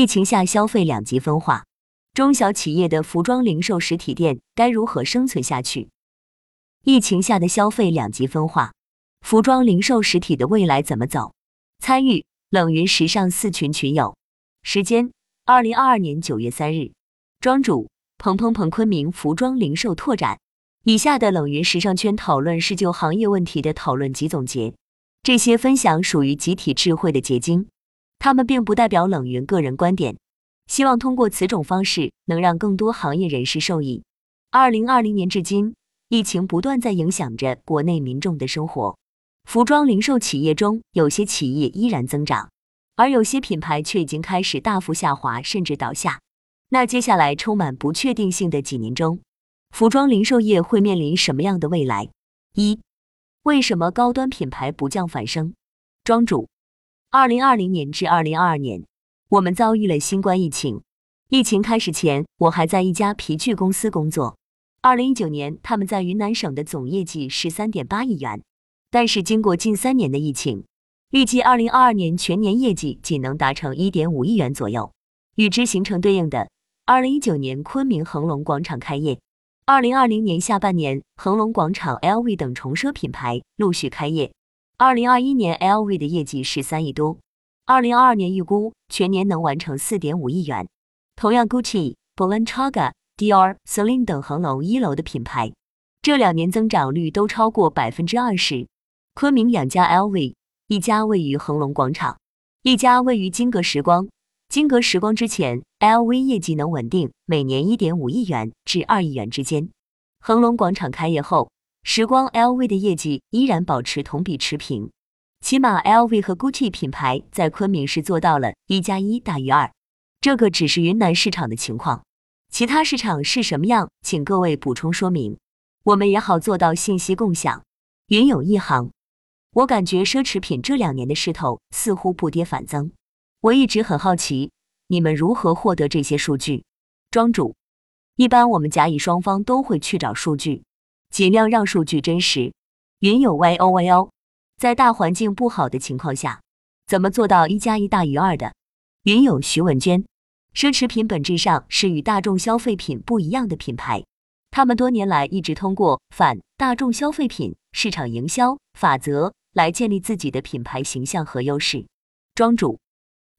疫情下消费两极分化，中小企业的服装零售实体店该如何生存下去？疫情下的消费两极分化，服装零售实体的未来怎么走？参与冷云时尚四群群友，时间二零二二年九月三日，庄主彭彭彭昆明服装零售拓展。以下的冷云时尚圈讨论是就行业问题的讨论及总结，这些分享属于集体智慧的结晶。他们并不代表冷云个人观点，希望通过此种方式能让更多行业人士受益。二零二零年至今，疫情不断在影响着国内民众的生活。服装零售企业中，有些企业依然增长，而有些品牌却已经开始大幅下滑，甚至倒下。那接下来充满不确定性的几年中，服装零售业会面临什么样的未来？一、为什么高端品牌不降反升？庄主。二零二零年至二零二二年，我们遭遇了新冠疫情。疫情开始前，我还在一家皮具公司工作。二零一九年，他们在云南省的总业绩十三点八亿元。但是经过近三年的疫情，预计二零二二年全年业绩仅能达成一点五亿元左右。与之形成对应的，二零一九年昆明恒隆广场开业，二零二零年下半年恒隆广场、LV 等重奢品牌陆续开业。二零二一年，LV 的业绩是三亿多，二零二二年预估全年能完成四点五亿元。同样，Gucci、Balenciaga、Dior、Celine 等恒隆一楼的品牌，这两年增长率都超过百分之二十。昆明两家 LV，一家位于恒隆广场，一家位于金阁时光。金阁时光之前，LV 业绩能稳定每年一点五亿元至二亿元之间。恒隆广场开业后。时光 LV 的业绩依然保持同比持平，起码 LV 和 Gucci 品牌在昆明是做到了一加一大于二。这个只是云南市场的情况，其他市场是什么样？请各位补充说明，我们也好做到信息共享。云有一行，我感觉奢侈品这两年的势头似乎不跌反增，我一直很好奇，你们如何获得这些数据？庄主，一般我们甲乙双方都会去找数据。尽量让数据真实。云有 Y O Y O，在大环境不好的情况下，怎么做到一加一大于二的？云有徐文娟，奢侈品本质上是与大众消费品不一样的品牌，他们多年来一直通过反大众消费品市场营销法则来建立自己的品牌形象和优势。庄主，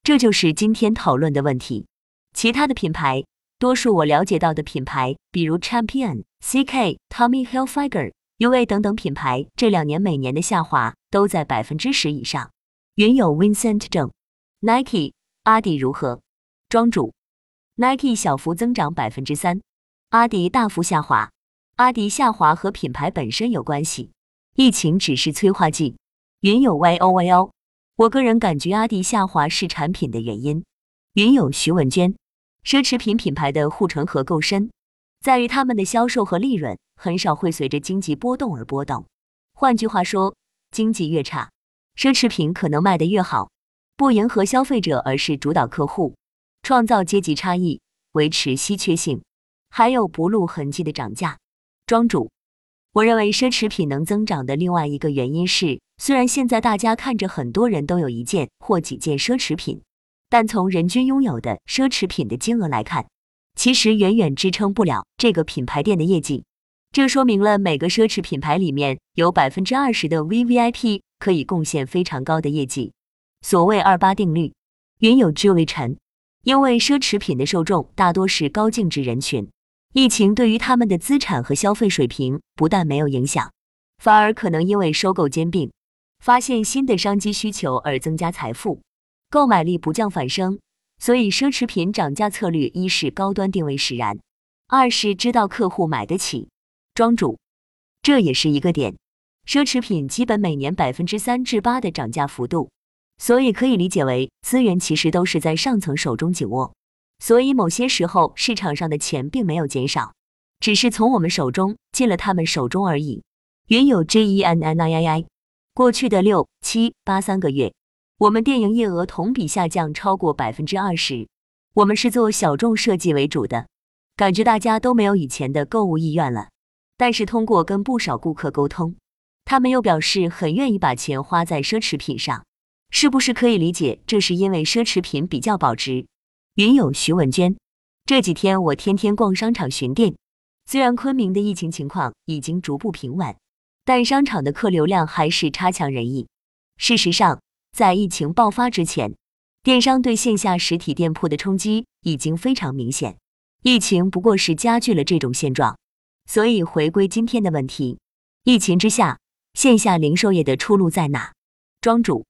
这就是今天讨论的问题。其他的品牌。多数我了解到的品牌，比如 Champion、CK、Tommy Hilfiger、UA 等等品牌，这两年每年的下滑都在百分之十以上。云有 Vincent 正 Nike、阿迪如何？庄主 Nike 小幅增长百分之三，阿迪大幅下滑。阿迪下滑和品牌本身有关系，疫情只是催化剂。云有 YOYO，我个人感觉阿迪下滑是产品的原因。云有徐文娟。奢侈品品牌的护城河够深，在于他们的销售和利润很少会随着经济波动而波动。换句话说，经济越差，奢侈品可能卖得越好。不迎合消费者，而是主导客户，创造阶级差异，维持稀缺性，还有不露痕迹的涨价。庄主，我认为奢侈品能增长的另外一个原因是，虽然现在大家看着很多人都有一件或几件奢侈品。但从人均拥有的奢侈品的金额来看，其实远远支撑不了这个品牌店的业绩。这说明了每个奢侈品牌里面有百分之二十的 VVIP 可以贡献非常高的业绩。所谓二八定律，云有之为臣，因为奢侈品的受众大多是高净值人群，疫情对于他们的资产和消费水平不但没有影响，反而可能因为收购兼并，发现新的商机需求而增加财富。购买力不降反升，所以奢侈品涨价策略一是高端定位使然，二是知道客户买得起。庄主，这也是一个点。奢侈品基本每年百分之三至八的涨价幅度，所以可以理解为资源其实都是在上层手中紧握，所以某些时候市场上的钱并没有减少，只是从我们手中进了他们手中而已。原有 J E N N I I I，过去的六七八三个月。我们电影业额同比下降超过百分之二十。我们是做小众设计为主的，感觉大家都没有以前的购物意愿了。但是通过跟不少顾客沟通，他们又表示很愿意把钱花在奢侈品上。是不是可以理解，这是因为奢侈品比较保值？云友徐文娟，这几天我天天逛商场巡店，虽然昆明的疫情情况已经逐步平稳，但商场的客流量还是差强人意。事实上，在疫情爆发之前，电商对线下实体店铺的冲击已经非常明显，疫情不过是加剧了这种现状。所以回归今天的问题，疫情之下，线下零售业的出路在哪？庄主，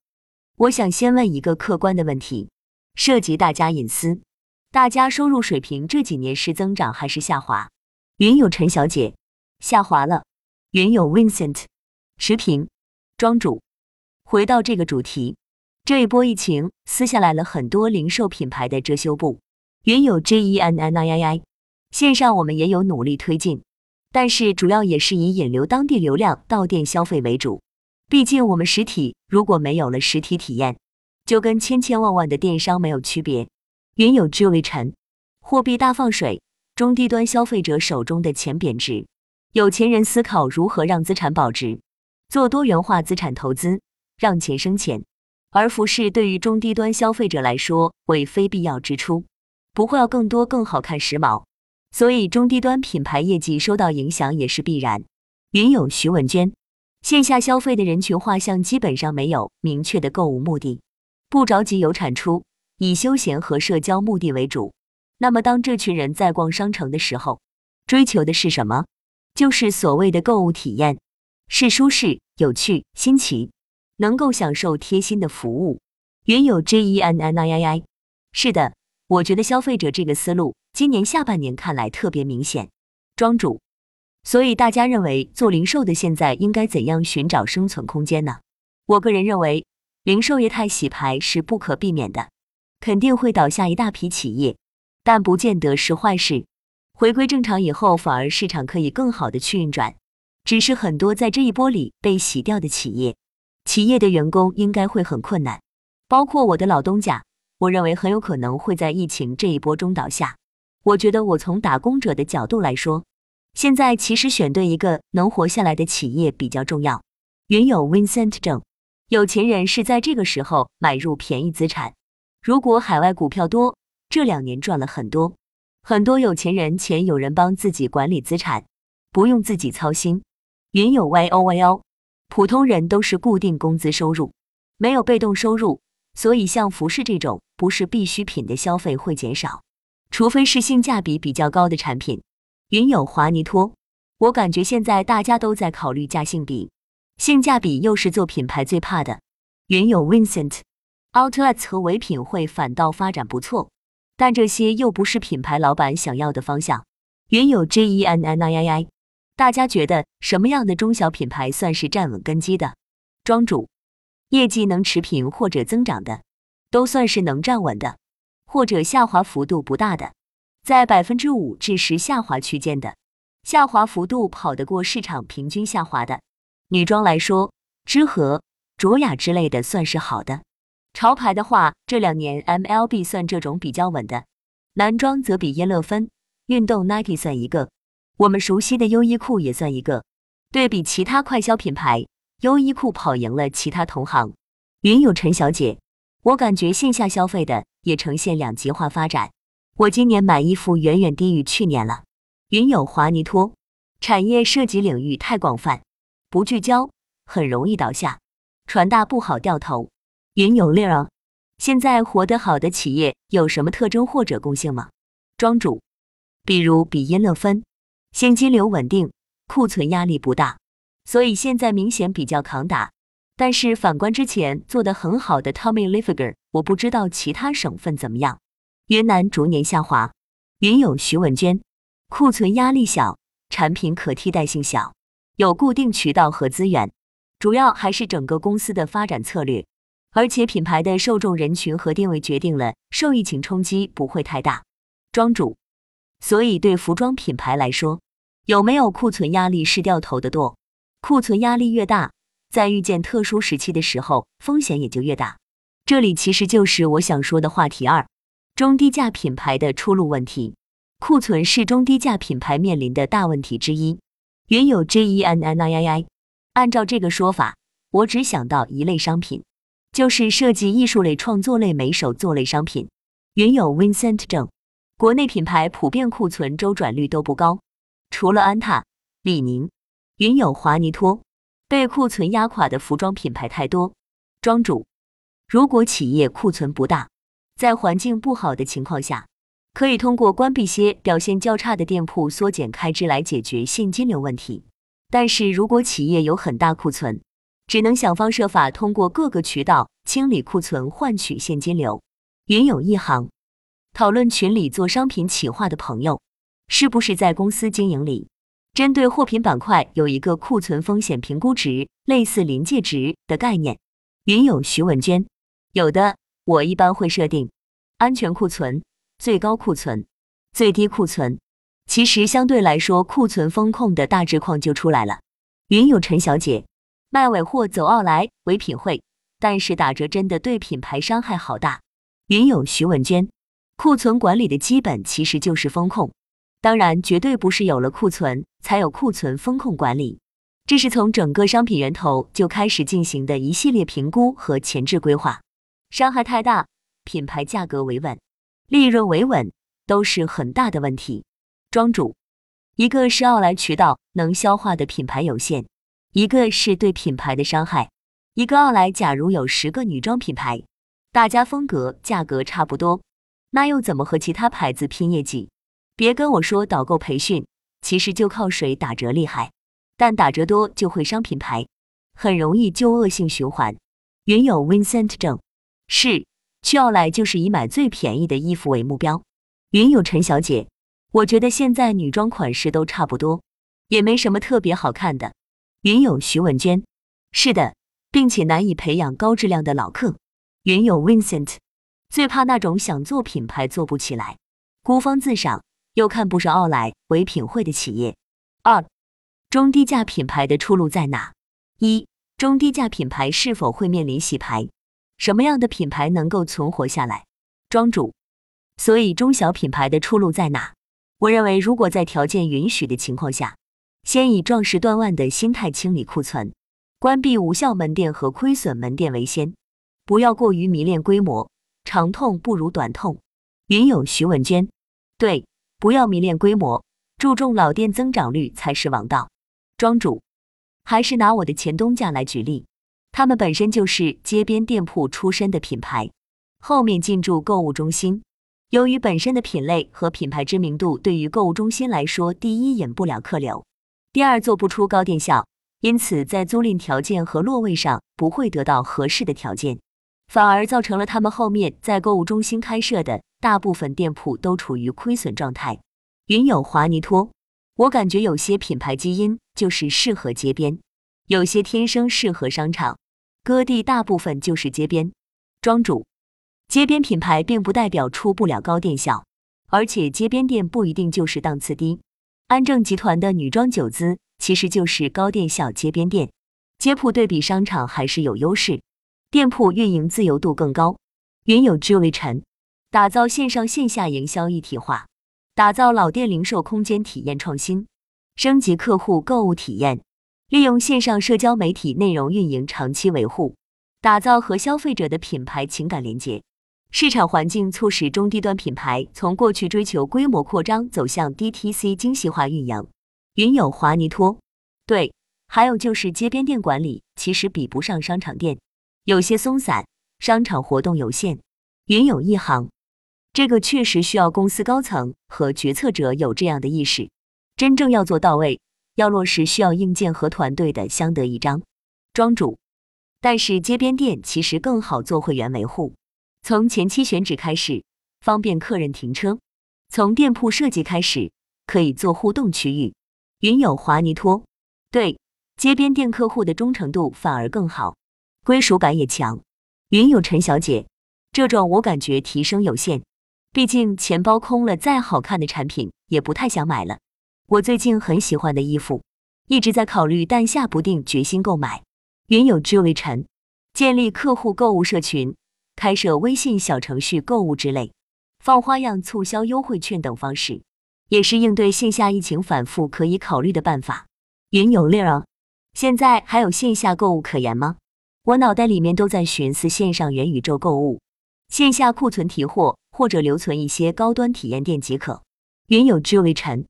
我想先问一个客观的问题。涉及大家隐私，大家收入水平这几年是增长还是下滑？云友陈小姐，下滑了。云友 Vincent，持平。庄主，回到这个主题，这一波疫情撕下来了很多零售品牌的遮羞布。云友 J E N N I I I，线上我们也有努力推进，但是主要也是以引流当地流量到店消费为主。毕竟我们实体如果没有了实体体验。就跟千千万万的电商没有区别。云有知为臣，货币大放水，中低端消费者手中的钱贬值，有钱人思考如何让资产保值，做多元化资产投资，让钱生钱。而服饰对于中低端消费者来说为非必要支出，不会要更多更好看时髦，所以中低端品牌业绩受到影响也是必然。云有徐文娟，线下消费的人群画像基本上没有明确的购物目的。不着急有产出，以休闲和社交目的为主。那么，当这群人在逛商城的时候，追求的是什么？就是所谓的购物体验，是舒适、有趣、新奇，能够享受贴心的服务。云有 J E N N I I I，是的，我觉得消费者这个思路今年下半年看来特别明显。庄主，所以大家认为做零售的现在应该怎样寻找生存空间呢？我个人认为。零售业态洗牌是不可避免的，肯定会倒下一大批企业，但不见得是坏事。回归正常以后，反而市场可以更好的去运转。只是很多在这一波里被洗掉的企业，企业的员工应该会很困难，包括我的老东家，我认为很有可能会在疫情这一波中倒下。我觉得我从打工者的角度来说，现在其实选对一个能活下来的企业比较重要。云有 Vincent 正。有钱人是在这个时候买入便宜资产。如果海外股票多，这两年赚了很多，很多有钱人钱有人帮自己管理资产，不用自己操心。云有 Y O Y O，普通人都是固定工资收入，没有被动收入，所以像服饰这种不是必需品的消费会减少，除非是性价比比较高的产品。云有华尼托，我感觉现在大家都在考虑价性比。性价比又是做品牌最怕的。云有 Vincent，Outlets 和唯品会反倒发展不错，但这些又不是品牌老板想要的方向。云有 J E N N I I I，大家觉得什么样的中小品牌算是站稳根基的？庄主，业绩能持平或者增长的，都算是能站稳的，或者下滑幅度不大的，在百分之五至十下滑区间的，下滑幅度跑得过市场平均下滑的。女装来说，知和、卓雅之类的算是好的。潮牌的话，这两年 MLB 算这种比较稳的。男装则比耶乐芬、运动 Nike 算一个，我们熟悉的优衣库也算一个。对比其他快消品牌，优衣库跑赢了其他同行。云有陈小姐，我感觉线下消费的也呈现两极化发展。我今年买衣服远远低于去年了。云有华尼托，产业涉及领域太广泛。不聚焦，很容易倒下；传大不好掉头。云有令儿，现在活得好的企业有什么特征或者共性吗？庄主，比如比音乐芬，现金流稳定，库存压力不大，所以现在明显比较抗打。但是反观之前做得很好的 Tommy Hilfiger，我不知道其他省份怎么样。云南逐年下滑。云有徐文娟，库存压力小，产品可替代性小。有固定渠道和资源，主要还是整个公司的发展策略，而且品牌的受众人群和定位决定了受疫情冲击不会太大。庄主，所以对服装品牌来说，有没有库存压力是掉头的多，库存压力越大，在遇见特殊时期的时候，风险也就越大。这里其实就是我想说的话题二：中低价品牌的出路问题。库存是中低价品牌面临的大问题之一。原有 J E N N I I I，按照这个说法，我只想到一类商品，就是设计艺术类、创作类、美手作类商品。云有 Vincent 正，国内品牌普遍库存周转率都不高，除了安踏、李宁。云友华尼托，被库存压垮的服装品牌太多。庄主，如果企业库存不大，在环境不好的情况下，可以通过关闭些表现较差的店铺，缩减开支来解决现金流问题。但是如果企业有很大库存，只能想方设法通过各个渠道清理库存，换取现金流。云友一行讨论群里做商品企划的朋友，是不是在公司经营里，针对货品板块有一个库存风险评估值，类似临界值的概念？云有徐文娟，有的，我一般会设定安全库存、最高库存、最低库存。其实相对来说，库存风控的大致框就出来了。云有陈小姐。卖尾货走奥莱唯品会，但是打折真的对品牌伤害好大。云友徐文娟，库存管理的基本其实就是风控，当然绝对不是有了库存才有库存风控管理，这是从整个商品源头就开始进行的一系列评估和前置规划。伤害太大，品牌价格维稳，利润维稳都是很大的问题。庄主，一个是奥莱渠道能消化的品牌有限。一个是对品牌的伤害，一个奥莱，假如有十个女装品牌，大家风格、价格差不多，那又怎么和其他牌子拼业绩？别跟我说导购培训，其实就靠谁打折厉害，但打折多就会伤品牌，很容易就恶性循环。云友 Vincent 正是去奥莱就是以买最便宜的衣服为目标。云友陈小姐，我觉得现在女装款式都差不多，也没什么特别好看的。云友徐文娟，是的，并且难以培养高质量的老客。云友 Vincent，最怕那种想做品牌做不起来，孤芳自赏，又看不上奥莱唯品会的企业。二，中低价品牌的出路在哪？一，中低价品牌是否会面临洗牌？什么样的品牌能够存活下来？庄主，所以中小品牌的出路在哪？我认为，如果在条件允许的情况下。先以壮士断腕的心态清理库存，关闭无效门店和亏损门店为先，不要过于迷恋规模，长痛不如短痛。云友徐文娟，对，不要迷恋规模，注重老店增长率才是王道。庄主，还是拿我的前东家来举例，他们本身就是街边店铺出身的品牌，后面进驻购物中心，由于本身的品类和品牌知名度，对于购物中心来说，第一引不了客流。第二，做不出高店效，因此在租赁条件和落位上不会得到合适的条件，反而造成了他们后面在购物中心开设的大部分店铺都处于亏损状态。云友华尼托，我感觉有些品牌基因就是适合街边，有些天生适合商场，各地大部分就是街边。庄主，街边品牌并不代表出不了高店效，而且街边店不一定就是档次低。安正集团的女装九姿其实就是高店效街边店，街铺对比商场还是有优势，店铺运营自由度更高。云有 Julie 陈，打造线上线下营销一体化，打造老店零售空间体验创新，升级客户购物体验，利用线上社交媒体内容运营长期维护，打造和消费者的品牌情感连接。市场环境促使中低端品牌从过去追求规模扩张走向 DTC 精细化运营。云友华尼托，对，还有就是街边店管理其实比不上商场店，有些松散，商场活动有限。云友一行，这个确实需要公司高层和决策者有这样的意识，真正要做到位，要落实，需要硬件和团队的相得益彰。庄主，但是街边店其实更好做会员维护。从前期选址开始，方便客人停车；从店铺设计开始，可以做互动区域。云友华尼托，对街边店客户的忠诚度反而更好，归属感也强。云有陈小姐，这种我感觉提升有限，毕竟钱包空了，再好看的产品也不太想买了。我最近很喜欢的衣服，一直在考虑，但下不定决心购买。云有 Julie 陈，建立客户购物社群。开设微信小程序购物之类，放花样促销优惠券等方式，也是应对线下疫情反复可以考虑的办法。云有令儿，现在还有线下购物可言吗？我脑袋里面都在寻思线上元宇宙购物，线下库存提货或者留存一些高端体验店即可。云有 Julie 陈，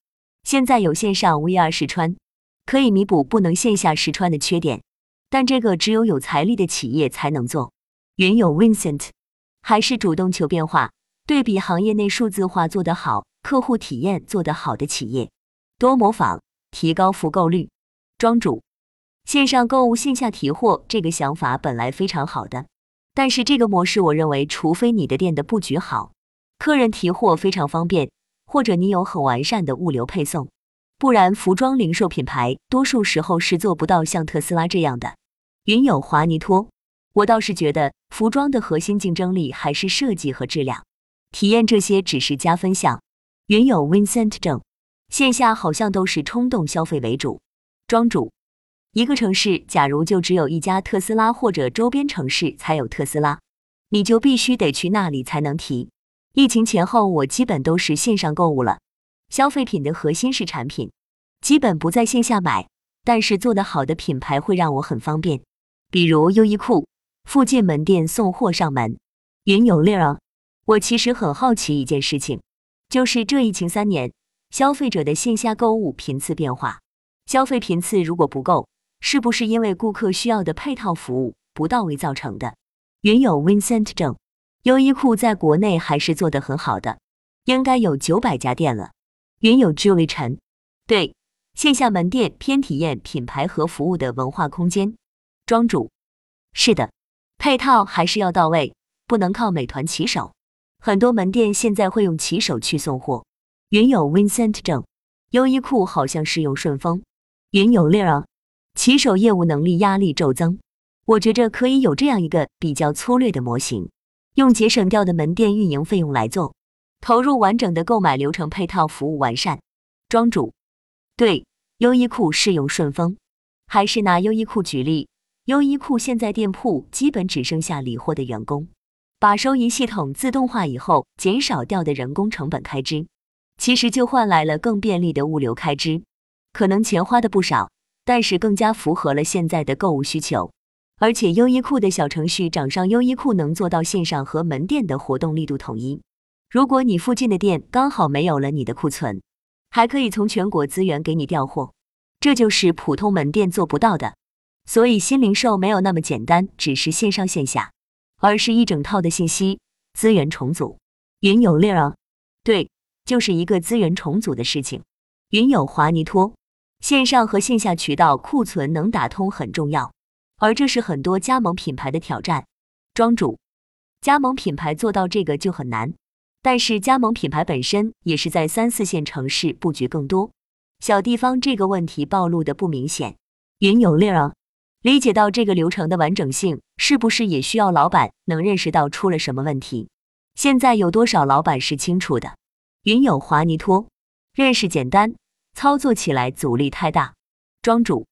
现在有线上 VR 试穿，可以弥补不能线下试穿的缺点，但这个只有有财力的企业才能做。云有 Vincent，还是主动求变化，对比行业内数字化做得好、客户体验做得好的企业，多模仿，提高复购率。庄主，线上购物、线下提货这个想法本来非常好的，但是这个模式，我认为，除非你的店的布局好，客人提货非常方便，或者你有很完善的物流配送，不然服装零售品牌多数时候是做不到像特斯拉这样的。云有华尼托，我倒是觉得服装的核心竞争力还是设计和质量，体验这些只是加分项。云有 Vincent 正，线下好像都是冲动消费为主。庄主，一个城市假如就只有一家特斯拉，或者周边城市才有特斯拉，你就必须得去那里才能提。疫情前后，我基本都是线上购物了。消费品的核心是产品，基本不在线下买，但是做得好的品牌会让我很方便，比如优衣库附近门店送货上门。云有令儿，我其实很好奇一件事情，就是这疫情三年，消费者的线下购物频次变化。消费频次如果不够，是不是因为顾客需要的配套服务不到位造成的？云有 Vincent 正，优衣库在国内还是做得很好的，应该有九百家店了。云有 Julie 陈，对，线下门店偏体验品牌和服务的文化空间。庄主，是的，配套还是要到位，不能靠美团骑手。很多门店现在会用骑手去送货。云有 Vincent 正，优衣库好像是用顺丰。云有令儿，骑手业务能力压力骤增，我觉着可以有这样一个比较粗略的模型，用节省掉的门店运营费用来做，投入完整的购买流程，配套服务完善。庄主，对，优衣库适用顺丰，还是拿优衣库举例，优衣库现在店铺基本只剩下理货的员工，把收银系统自动化以后，减少掉的人工成本开支，其实就换来了更便利的物流开支。可能钱花的不少，但是更加符合了现在的购物需求。而且优衣库的小程序掌上优衣库能做到线上和门店的活动力度统一。如果你附近的店刚好没有了你的库存，还可以从全国资源给你调货，这就是普通门店做不到的。所以新零售没有那么简单，只是线上线下，而是一整套的信息资源重组。云有令啊，对，就是一个资源重组的事情。云有华尼托。线上和线下渠道库存能打通很重要，而这是很多加盟品牌的挑战。庄主，加盟品牌做到这个就很难，但是加盟品牌本身也是在三四线城市布局更多，小地方这个问题暴露的不明显。云有令啊，理解到这个流程的完整性，是不是也需要老板能认识到出了什么问题？现在有多少老板是清楚的？云有华尼托，认识简单。操作起来阻力太大，庄主，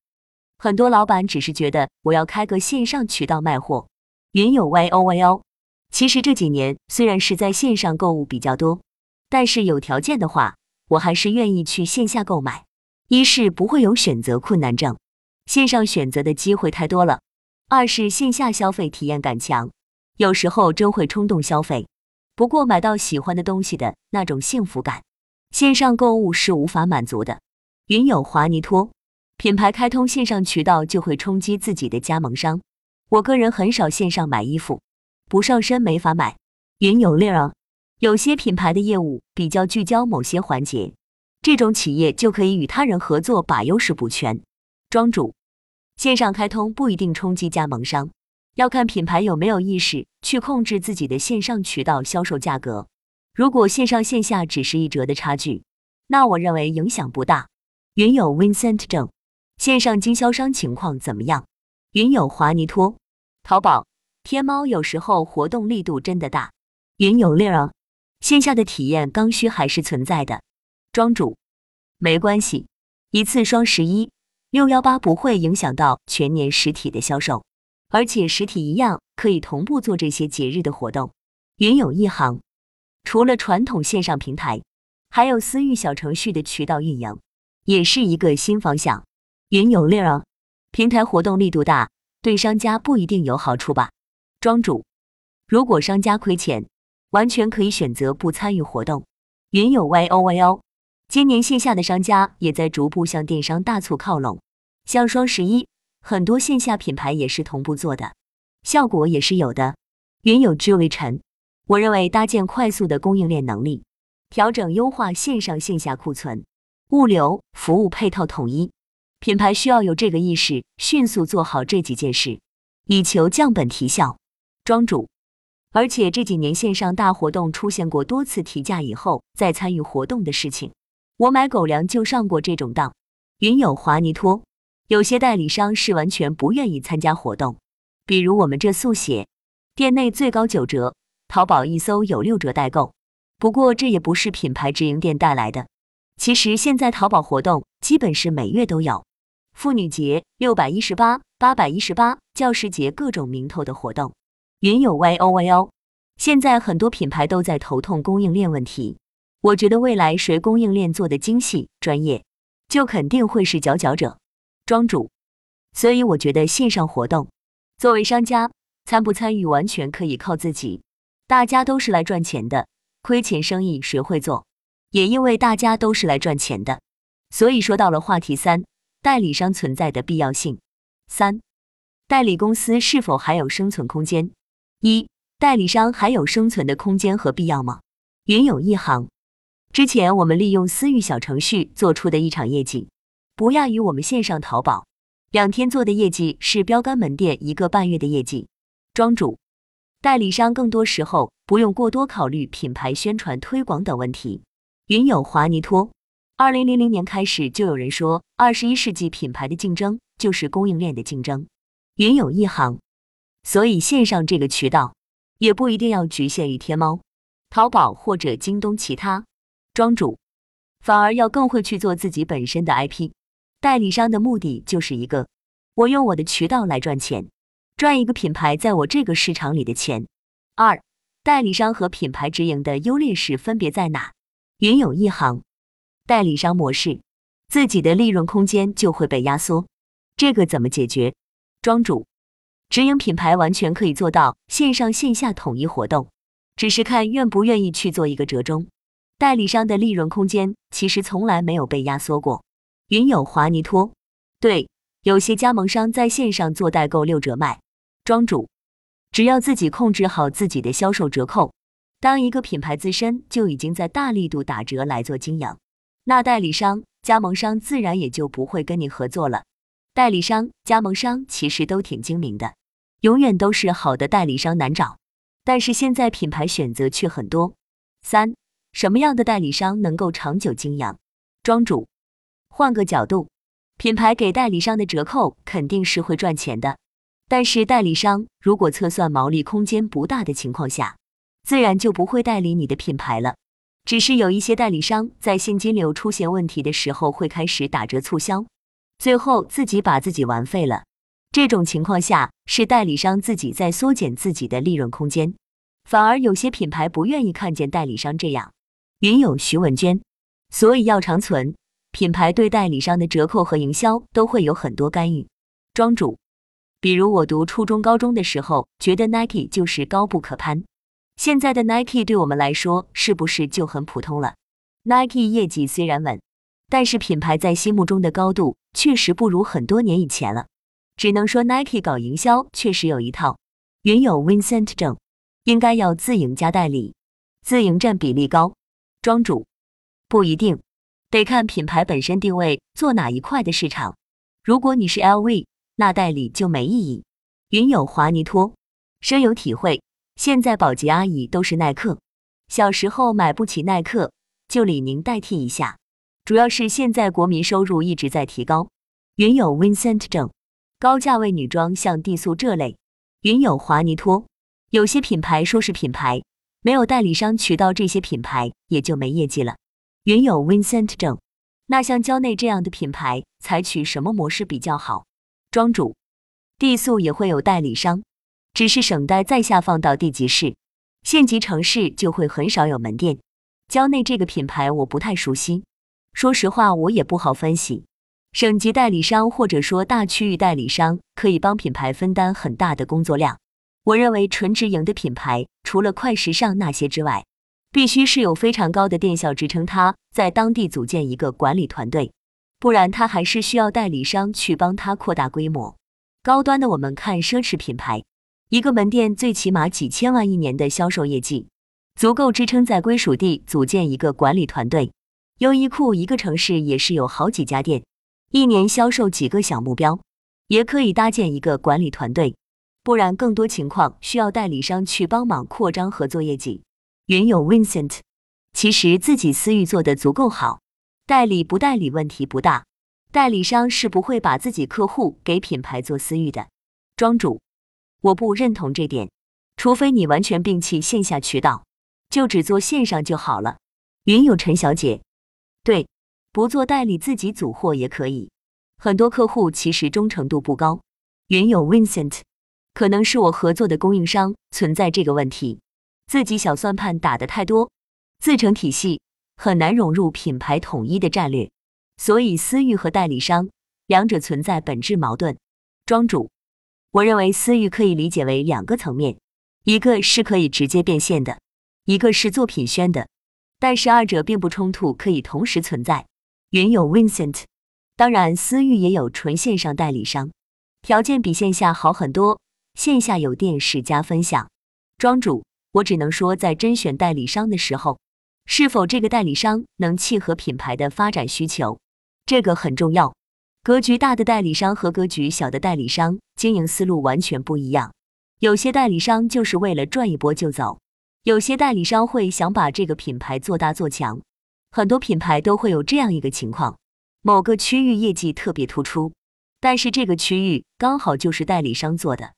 很多老板只是觉得我要开个线上渠道卖货。云有 Y O Y O，其实这几年虽然是在线上购物比较多，但是有条件的话，我还是愿意去线下购买。一是不会有选择困难症，线上选择的机会太多了；二是线下消费体验感强，有时候真会冲动消费。不过买到喜欢的东西的那种幸福感。线上购物是无法满足的。云有华尼托，品牌开通线上渠道就会冲击自己的加盟商。我个人很少线上买衣服，不上身没法买。云有令儿，有些品牌的业务比较聚焦某些环节，这种企业就可以与他人合作，把优势补全。庄主，线上开通不一定冲击加盟商，要看品牌有没有意识去控制自己的线上渠道销售价格。如果线上线下只是一折的差距，那我认为影响不大。云有 Vincent 正，线上经销商情况怎么样？云有华尼托，淘宝、天猫有时候活动力度真的大。云有令儿，线下的体验刚需还是存在的。庄主，没关系，一次双十一、六幺八不会影响到全年实体的销售，而且实体一样可以同步做这些节日的活动。云有一行。除了传统线上平台，还有私域小程序的渠道运营，也是一个新方向。云有令儿，平台活动力度大，对商家不一定有好处吧？庄主，如果商家亏钱，完全可以选择不参与活动。云有 Y O Y O，今年线下的商家也在逐步向电商大促靠拢，像双十一，很多线下品牌也是同步做的，效果也是有的。云有 Julie 陈，我认为搭建快速的供应链能力，调整优化线上线下库存、物流服务配套统一，品牌需要有这个意识，迅速做好这几件事，以求降本提效。庄主。而且这几年线上大活动出现过多次提价以后再参与活动的事情，我买狗粮就上过这种当。云有华尼托，有些代理商是完全不愿意参加活动，比如我们这速写，店内最高九折，淘宝一搜有六折代购。不过这也不是品牌直营店带来的。其实现在淘宝活动基本是每月都有，妇女节六百一十八、八百一十八，教师节各种名头的活动。云有 Y O Y O，现在很多品牌都在头痛供应链问题。我觉得未来谁供应链做的精细专业，就肯定会是佼佼者。庄主，所以我觉得线上活动，作为商家参不参与完全可以靠自己。大家都是来赚钱的，亏钱生意谁会做？也因为大家都是来赚钱的，所以说到了话题三，代理商存在的必要性。三，代理公司是否还有生存空间？一代理商还有生存的空间和必要吗？云有一行，之前我们利用私域小程序做出的一场业绩，不亚于我们线上淘宝两天做的业绩是标杆门店一个半月的业绩。庄主，代理商更多时候不用过多考虑品牌宣传推广等问题。云有华尼托，二零零零年开始就有人说，二十一世纪品牌的竞争就是供应链的竞争。云有一行。所以线上这个渠道也不一定要局限于天猫、淘宝或者京东其他庄主，反而要更会去做自己本身的 IP。代理商的目的就是一个，我用我的渠道来赚钱，赚一个品牌在我这个市场里的钱。二，代理商和品牌直营的优劣势分别在哪？云有一行，代理商模式，自己的利润空间就会被压缩，这个怎么解决？庄主。直营品牌完全可以做到线上线下统一活动，只是看愿不愿意去做一个折中。代理商的利润空间其实从来没有被压缩过。云有华尼托，对，有些加盟商在线上做代购六折卖。庄主，只要自己控制好自己的销售折扣，当一个品牌自身就已经在大力度打折来做经营，那代理商、加盟商自然也就不会跟你合作了。代理商、加盟商其实都挺精明的。永远都是好的代理商难找，但是现在品牌选择却很多。三，什么样的代理商能够长久经营？庄主，换个角度，品牌给代理商的折扣肯定是会赚钱的，但是代理商如果测算毛利空间不大的情况下，自然就不会代理你的品牌了。只是有一些代理商在现金流出现问题的时候会开始打折促销，最后自己把自己玩废了。这种情况下，是代理商自己在缩减自己的利润空间，反而有些品牌不愿意看见代理商这样。云有徐文娟，所以要长存，品牌对代理商的折扣和营销都会有很多干预。庄主，比如我读初中、高中的时候，觉得 Nike 就是高不可攀，现在的 Nike 对我们来说是不是就很普通了？Nike 业绩虽然稳，但是品牌在心目中的高度确实不如很多年以前了。只能说 Nike 搞营销确实有一套。云有 Vincent 证，应该要自营加代理，自营占比例高。庄主不一定，得看品牌本身定位做哪一块的市场。如果你是 LV，那代理就没意义。云有华尼托，深有体会。现在保洁阿姨都是耐克，小时候买不起耐克，就李宁代替一下。主要是现在国民收入一直在提高。云有 Vincent 证。高价位女装像地素这类，云有华尼托，有些品牌说是品牌，没有代理商渠道，这些品牌也就没业绩了。云有 Vincent 证，那像蕉内这样的品牌，采取什么模式比较好？庄主，地素也会有代理商，只是省代再下放到地级市，县级城市就会很少有门店。蕉内这个品牌我不太熟悉，说实话我也不好分析。省级代理商或者说大区域代理商可以帮品牌分担很大的工作量。我认为纯直营的品牌，除了快时尚那些之外，必须是有非常高的店效支撑，他在当地组建一个管理团队，不然他还是需要代理商去帮他扩大规模。高端的我们看奢侈品牌，一个门店最起码几千万一年的销售业绩，足够支撑在归属地组建一个管理团队。优衣库一个城市也是有好几家店，一年销售几个小目标，也可以搭建一个管理团队。不然，更多情况需要代理商去帮忙扩张合作业绩。云友 Vincent，其实自己私域做得足够好，代理不代理问题不大。代理商是不会把自己客户给品牌做私域的。庄主，我不认同这点，除非你完全摒弃线下渠道，就只做线上就好了。云有陈小姐，对，不做代理自己组货也可以。很多客户其实忠诚度不高。云有 Vincent。可能是我合作的供应商存在这个问题，自己小算盘打的太多，自成体系，很难融入品牌统一的战略，所以私域和代理商两者存在本质矛盾。庄主，我认为私域可以理解为两个层面，一个是可以直接变现的，一个是做品宣的，但是二者并不冲突，可以同时存在。云有 Vincent，当然私域也有纯线上代理商，条件比线下好很多。线下有店是加分项，庄主，我只能说，在甄选代理商的时候，是否这个代理商能契合品牌的发展需求，这个很重要。格局大的代理商和格局小的代理商经营思路完全不一样。有些代理商就是为了赚一波就走，有些代理商会想把这个品牌做大做强。很多品牌都会有这样一个情况：某个区域业绩特别突出，但是这个区域刚好就是代理商做的。